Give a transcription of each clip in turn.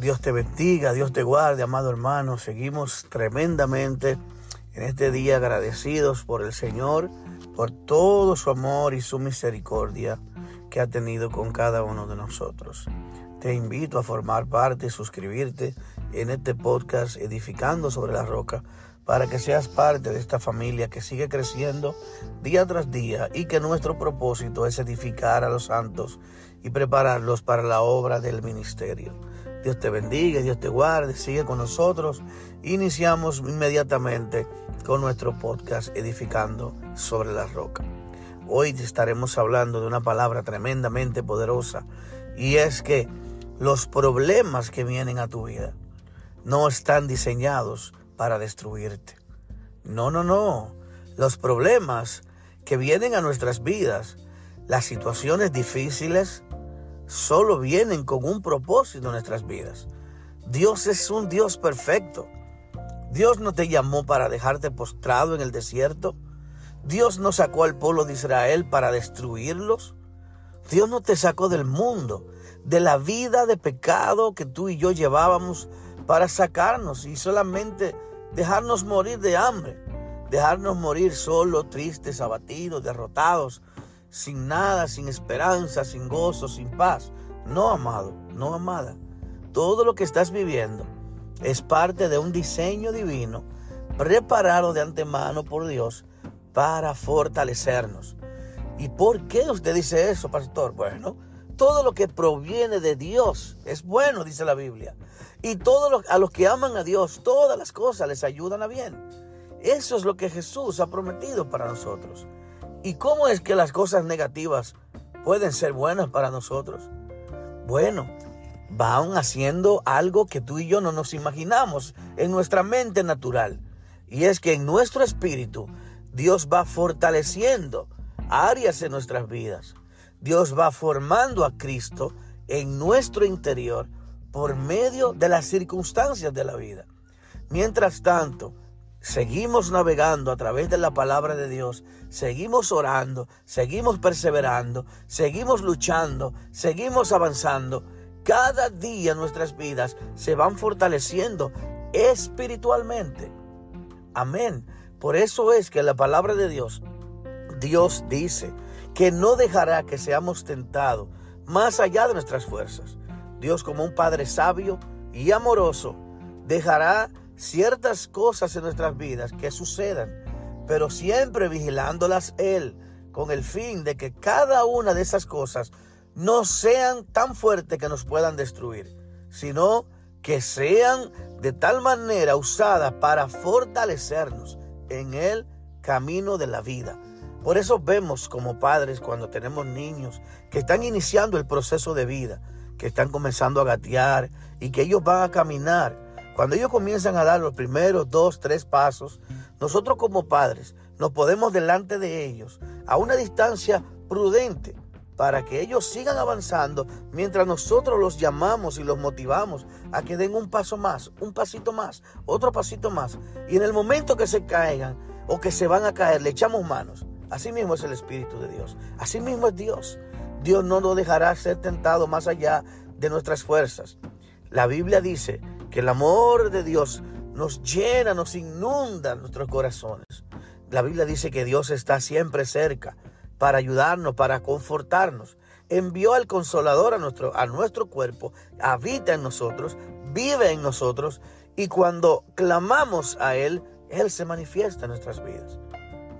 Dios te bendiga, Dios te guarde, amado hermano. Seguimos tremendamente en este día agradecidos por el Señor, por todo su amor y su misericordia que ha tenido con cada uno de nosotros. Te invito a formar parte suscribirte en este podcast Edificando sobre la Roca para que seas parte de esta familia que sigue creciendo día tras día y que nuestro propósito es edificar a los santos y prepararlos para la obra del ministerio. Dios te bendiga, Dios te guarde, sigue con nosotros. Iniciamos inmediatamente con nuestro podcast Edificando sobre la Roca. Hoy estaremos hablando de una palabra tremendamente poderosa y es que los problemas que vienen a tu vida no están diseñados para destruirte. No, no, no. Los problemas que vienen a nuestras vidas, las situaciones difíciles, solo vienen con un propósito en nuestras vidas. Dios es un Dios perfecto. Dios no te llamó para dejarte postrado en el desierto. Dios no sacó al pueblo de Israel para destruirlos. Dios no te sacó del mundo, de la vida de pecado que tú y yo llevábamos para sacarnos y solamente dejarnos morir de hambre, dejarnos morir solo, tristes, abatidos, derrotados, sin nada, sin esperanza, sin gozo, sin paz. No, amado, no, amada. Todo lo que estás viviendo es parte de un diseño divino preparado de antemano por Dios para fortalecernos. ¿Y por qué usted dice eso, pastor? Bueno, todo lo que proviene de Dios es bueno, dice la Biblia. Y todos a los que aman a Dios, todas las cosas les ayudan a bien. Eso es lo que Jesús ha prometido para nosotros. ¿Y cómo es que las cosas negativas pueden ser buenas para nosotros? Bueno, van haciendo algo que tú y yo no nos imaginamos en nuestra mente natural. Y es que en nuestro espíritu Dios va fortaleciendo áreas en nuestras vidas. Dios va formando a Cristo en nuestro interior por medio de las circunstancias de la vida. Mientras tanto, seguimos navegando a través de la palabra de Dios, seguimos orando, seguimos perseverando, seguimos luchando, seguimos avanzando. Cada día nuestras vidas se van fortaleciendo espiritualmente. Amén. Por eso es que la palabra de Dios, Dios dice que no dejará que seamos tentados más allá de nuestras fuerzas. Dios como un Padre sabio y amoroso dejará ciertas cosas en nuestras vidas que sucedan, pero siempre vigilándolas Él con el fin de que cada una de esas cosas no sean tan fuertes que nos puedan destruir, sino que sean de tal manera usadas para fortalecernos en el camino de la vida. Por eso vemos como padres cuando tenemos niños que están iniciando el proceso de vida, que están comenzando a gatear y que ellos van a caminar cuando ellos comienzan a dar los primeros dos, tres pasos, nosotros como padres nos podemos delante de ellos a una distancia prudente para que ellos sigan avanzando mientras nosotros los llamamos y los motivamos a que den un paso más, un pasito más, otro pasito más. Y en el momento que se caigan o que se van a caer, le echamos manos. Así mismo es el Espíritu de Dios. Así mismo es Dios. Dios no nos dejará ser tentado más allá de nuestras fuerzas. La Biblia dice que el amor de Dios nos llena, nos inunda nuestros corazones. La Biblia dice que Dios está siempre cerca para ayudarnos, para confortarnos. Envió al consolador a nuestro, a nuestro cuerpo, habita en nosotros, vive en nosotros y cuando clamamos a Él, Él se manifiesta en nuestras vidas.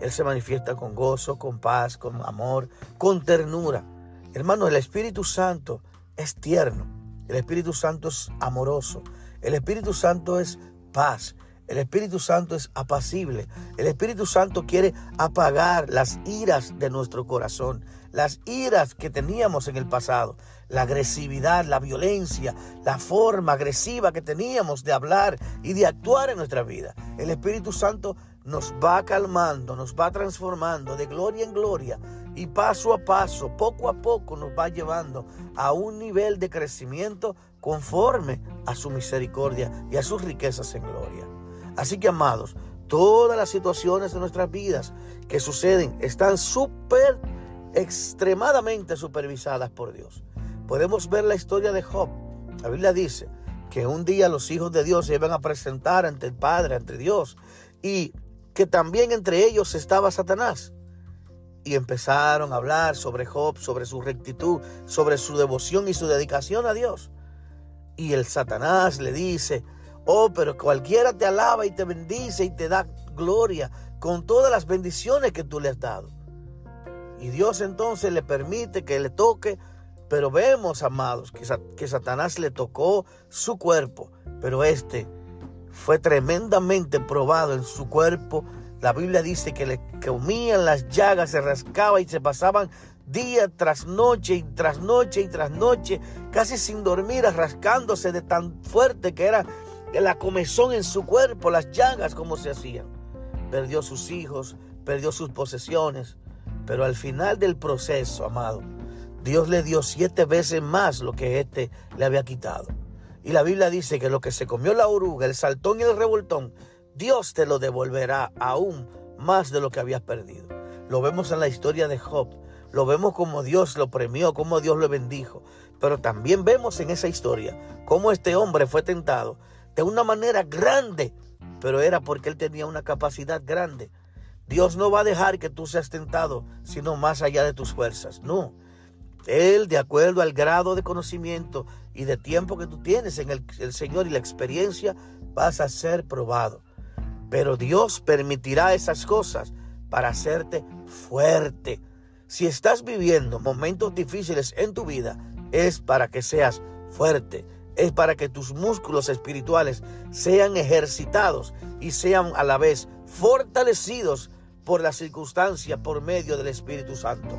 Él se manifiesta con gozo, con paz, con amor, con ternura. Hermano, el Espíritu Santo es tierno, el Espíritu Santo es amoroso, el Espíritu Santo es paz. El Espíritu Santo es apacible. El Espíritu Santo quiere apagar las iras de nuestro corazón, las iras que teníamos en el pasado, la agresividad, la violencia, la forma agresiva que teníamos de hablar y de actuar en nuestra vida. El Espíritu Santo nos va calmando, nos va transformando de gloria en gloria y paso a paso, poco a poco nos va llevando a un nivel de crecimiento conforme a su misericordia y a sus riquezas en gloria. Así que amados, todas las situaciones de nuestras vidas que suceden están súper, extremadamente supervisadas por Dios. Podemos ver la historia de Job. La Biblia dice que un día los hijos de Dios se iban a presentar ante el Padre, ante Dios, y que también entre ellos estaba Satanás. Y empezaron a hablar sobre Job, sobre su rectitud, sobre su devoción y su dedicación a Dios. Y el Satanás le dice, oh, pero cualquiera te alaba y te bendice y te da gloria con todas las bendiciones que tú le has dado. Y Dios entonces le permite que le toque pero vemos, amados, que, Satanás le tocó su cuerpo, pero este fue tremendamente probado en su cuerpo. La Biblia dice que le comían las llagas, se rascaba y se pasaban día tras noche y tras noche y tras noche, casi sin dormir, rascándose de tan fuerte que era la comezón en su cuerpo, las llagas como se hacían. Perdió sus hijos, perdió sus posesiones, pero al final del proceso, amado, Dios le dio siete veces más lo que éste le había quitado. Y la Biblia dice que lo que se comió la oruga, el saltón y el revoltón, Dios te lo devolverá aún más de lo que habías perdido. Lo vemos en la historia de Job. Lo vemos como Dios lo premió, como Dios lo bendijo. Pero también vemos en esa historia cómo este hombre fue tentado de una manera grande. Pero era porque él tenía una capacidad grande. Dios no va a dejar que tú seas tentado, sino más allá de tus fuerzas. No. Él, de acuerdo al grado de conocimiento y de tiempo que tú tienes en el, Señor y la experiencia, vas a ser probado. Pero Dios permitirá esas cosas para hacerte fuerte. Si estás viviendo momentos difíciles en tu vida, es para que seas fuerte. Es para que tus músculos espirituales sean ejercitados y sean a la vez fortalecidos por la circunstancia por medio del Espíritu Santo.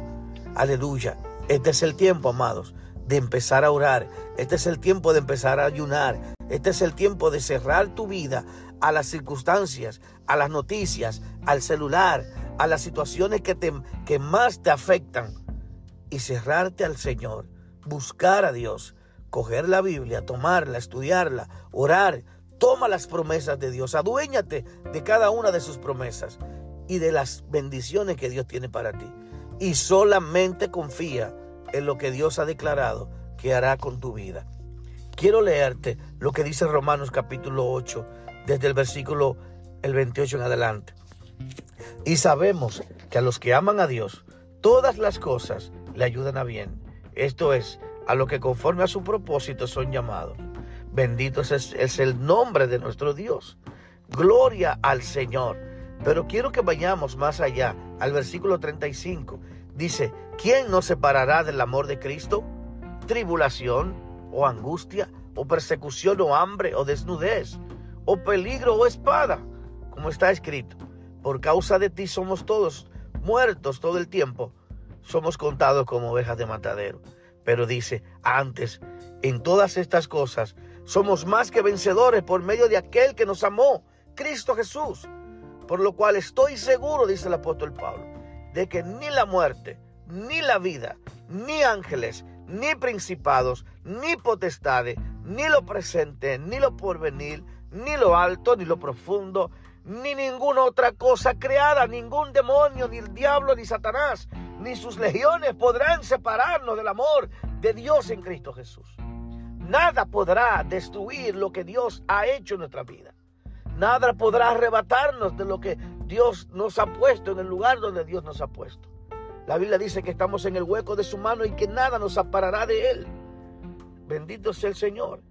Aleluya. Este es el tiempo, amados, de empezar a orar. Este es el tiempo de empezar a ayunar. Este es el tiempo de cerrar tu vida a las circunstancias, a las noticias, al celular, a las situaciones que, te, que más te afectan y cerrarte al Señor, buscar a Dios, coger la Biblia, tomarla, estudiarla, orar. Toma las promesas de Dios, aduéñate de cada una de sus promesas y de las bendiciones que Dios tiene para ti. Y solamente confía en lo que Dios ha declarado que hará con tu vida. Quiero leerte lo que dice Romanos capítulo 8, desde el versículo el 28 en adelante. Y sabemos que a los que aman a Dios, todas las cosas le ayudan a bien. Esto es, a lo que conforme a su propósito son llamados. Bendito es, el nombre de nuestro Dios. Gloria al Señor. Pero quiero que vayamos más allá, al versículo 35. Dice, ¿quién nos separará del amor de Cristo? ¿Tribulación o angustia o persecución o hambre o desnudez o peligro o espada? Como está escrito, por causa de ti somos todos muertos todo el tiempo. Somos contados como ovejas de matadero. Pero dice, antes, en todas estas cosas, somos más que vencedores por medio de aquel que nos amó, Cristo Jesús. Por lo cual estoy seguro, dice el apóstol Pablo, de que ni la muerte, ni la vida, ni ángeles, ni principados, ni potestades, ni lo presente, ni lo porvenir, ni lo alto, ni lo profundo, ni ninguna otra cosa creada, ningún demonio, ni el diablo, ni Satanás, ni sus legiones podrán separarnos del amor de Dios en Cristo Jesús. Nada podrá destruir lo que Dios ha hecho en nuestra vida. Nada podrá arrebatarnos de lo que Dios nos ha puesto, en el lugar donde Dios nos ha puesto. La Biblia dice que estamos en el hueco de su mano y que nada nos separará de Él. Bendito sea el Señor.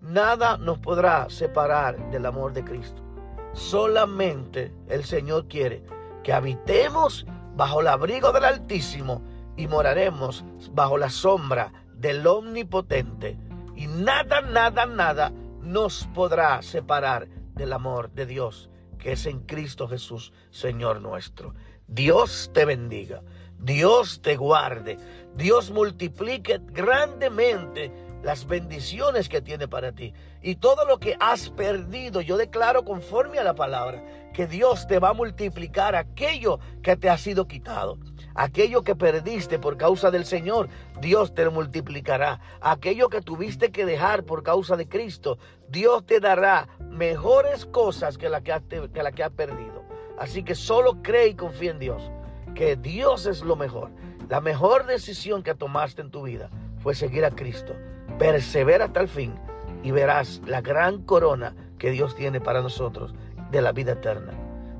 Nada nos podrá separar del amor de Cristo. Solamente el Señor quiere que habitemos bajo el abrigo del Altísimo y moraremos bajo la sombra del Omnipotente. Y nada, nada, nada nos podrá separar del amor de Dios que es en Cristo Jesús, Señor nuestro. Dios te bendiga, Dios te guarde, Dios multiplique grandemente las bendiciones que tiene para ti. Y todo lo que has perdido, yo declaro conforme a la palabra, que Dios te va a multiplicar aquello que te ha sido quitado. Aquello que perdiste por causa del Señor, Dios te lo multiplicará. Aquello que tuviste que dejar por causa de Cristo, Dios te dará mejores cosas que la que has, que la que has perdido. Así que solo cree y confía en Dios, que Dios es lo mejor. La mejor decisión que tomaste en tu vida fue seguir a Cristo persevera hasta el fin y verás la gran corona que Dios tiene para nosotros de la vida eterna.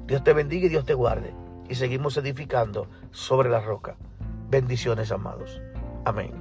Dios te bendiga y Dios te guarde. Y seguimos edificando sobre la roca. Bendiciones, amados. Amén.